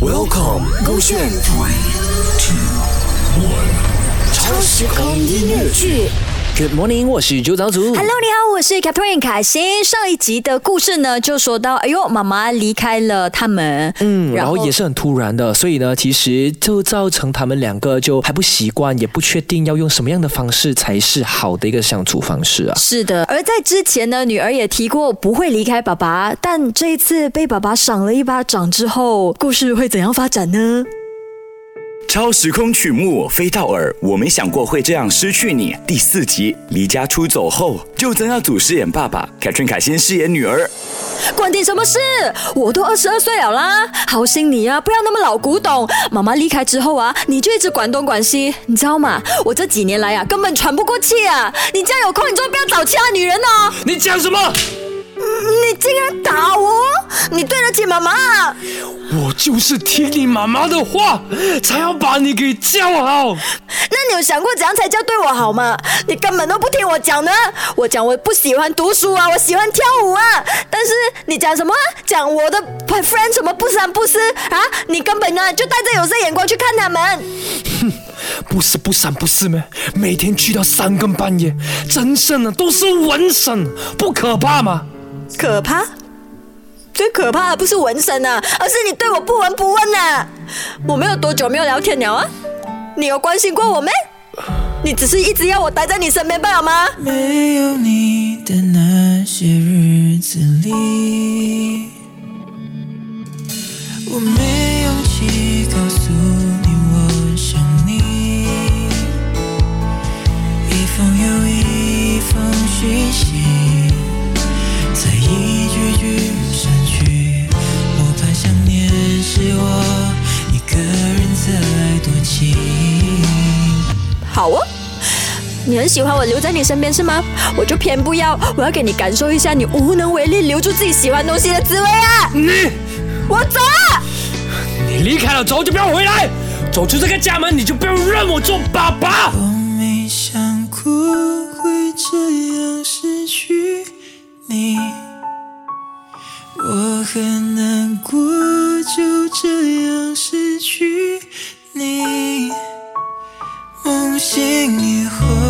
Welcome，勾选。超时空音乐剧。Good morning，我是周早祖。Hello，你好，我是 Catherine 凯欣。上一集的故事呢，就说到，哎呦，妈妈离开了他们，嗯，然后也是很突然的，所以呢，其实就造成他们两个就还不习惯，也不确定要用什么样的方式才是好的一个相处方式啊。是的。而在之前呢，女儿也提过不会离开爸爸，但这一次被爸爸赏了一巴掌之后，故事会怎样发展呢？超时空曲目飞到耳，我没想过会这样失去你。第四集离家出走后，就曾耀祖饰演爸爸，凯春凯欣饰演女儿。关你什么事？我都二十二岁了啦，好心你啊，不要那么老古董。妈妈离开之后啊，你就一直管东管西，你知道吗？我这几年来啊，根本喘不过气啊！你这样有空，你就不要找其他女人哦。你讲什么？你竟然打我！你对得起妈妈啊？我就是听你妈妈的话，才要把你给教好。那你有想过怎样才叫对我好吗？你根本都不听我讲呢。我讲我不喜欢读书啊，我喜欢跳舞啊。但是你讲什么？讲我的 friend 什么不三不四啊？你根本呢就带着有色眼光去看他们。不是不三不四吗？每天去到三更半夜，真身啊都是纹身，不可怕吗？可怕？最可怕的不是纹身啊，而是你对我不闻不问啊！我们有多久没有聊天了啊？你有关心过我没？你只是一直要我待在你身边罢了吗？没有你的那些日子里，我没勇气告诉好哦，你很喜欢我留在你身边是吗？我就偏不要，我要给你感受一下你无能为力留住自己喜欢东西的滋味啊！你我走了。你离开了之后就不要回来，走出这个家门你就不要认我做爸爸。我没想过会这样失去你，我很难过，就这样失去梦醒以后，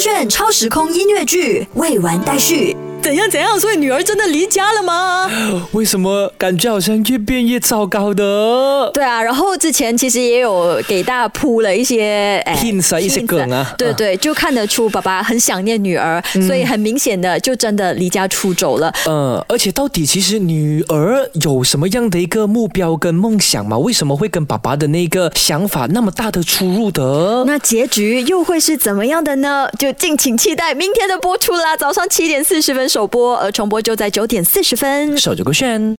炫。超时空音乐剧未完待续。怎样怎样？所以女儿真的离家了吗？为什么感觉好像越变越糟糕的？对啊，然后之前其实也有给大家铺了一些哎 Hints 啊一些梗啊对对，就看得出爸爸很想念女儿，所以很明显的就真的离家出走了。嗯，而且到底其实女儿有什么样的一个目标跟梦想吗？为什么会跟爸爸的那个想法那么大的出入的？那结局又会是怎么样的呢？就敬请期待明天的播出啦！早上七点四十分首首播，而重播就在九点四十分。手这个炫。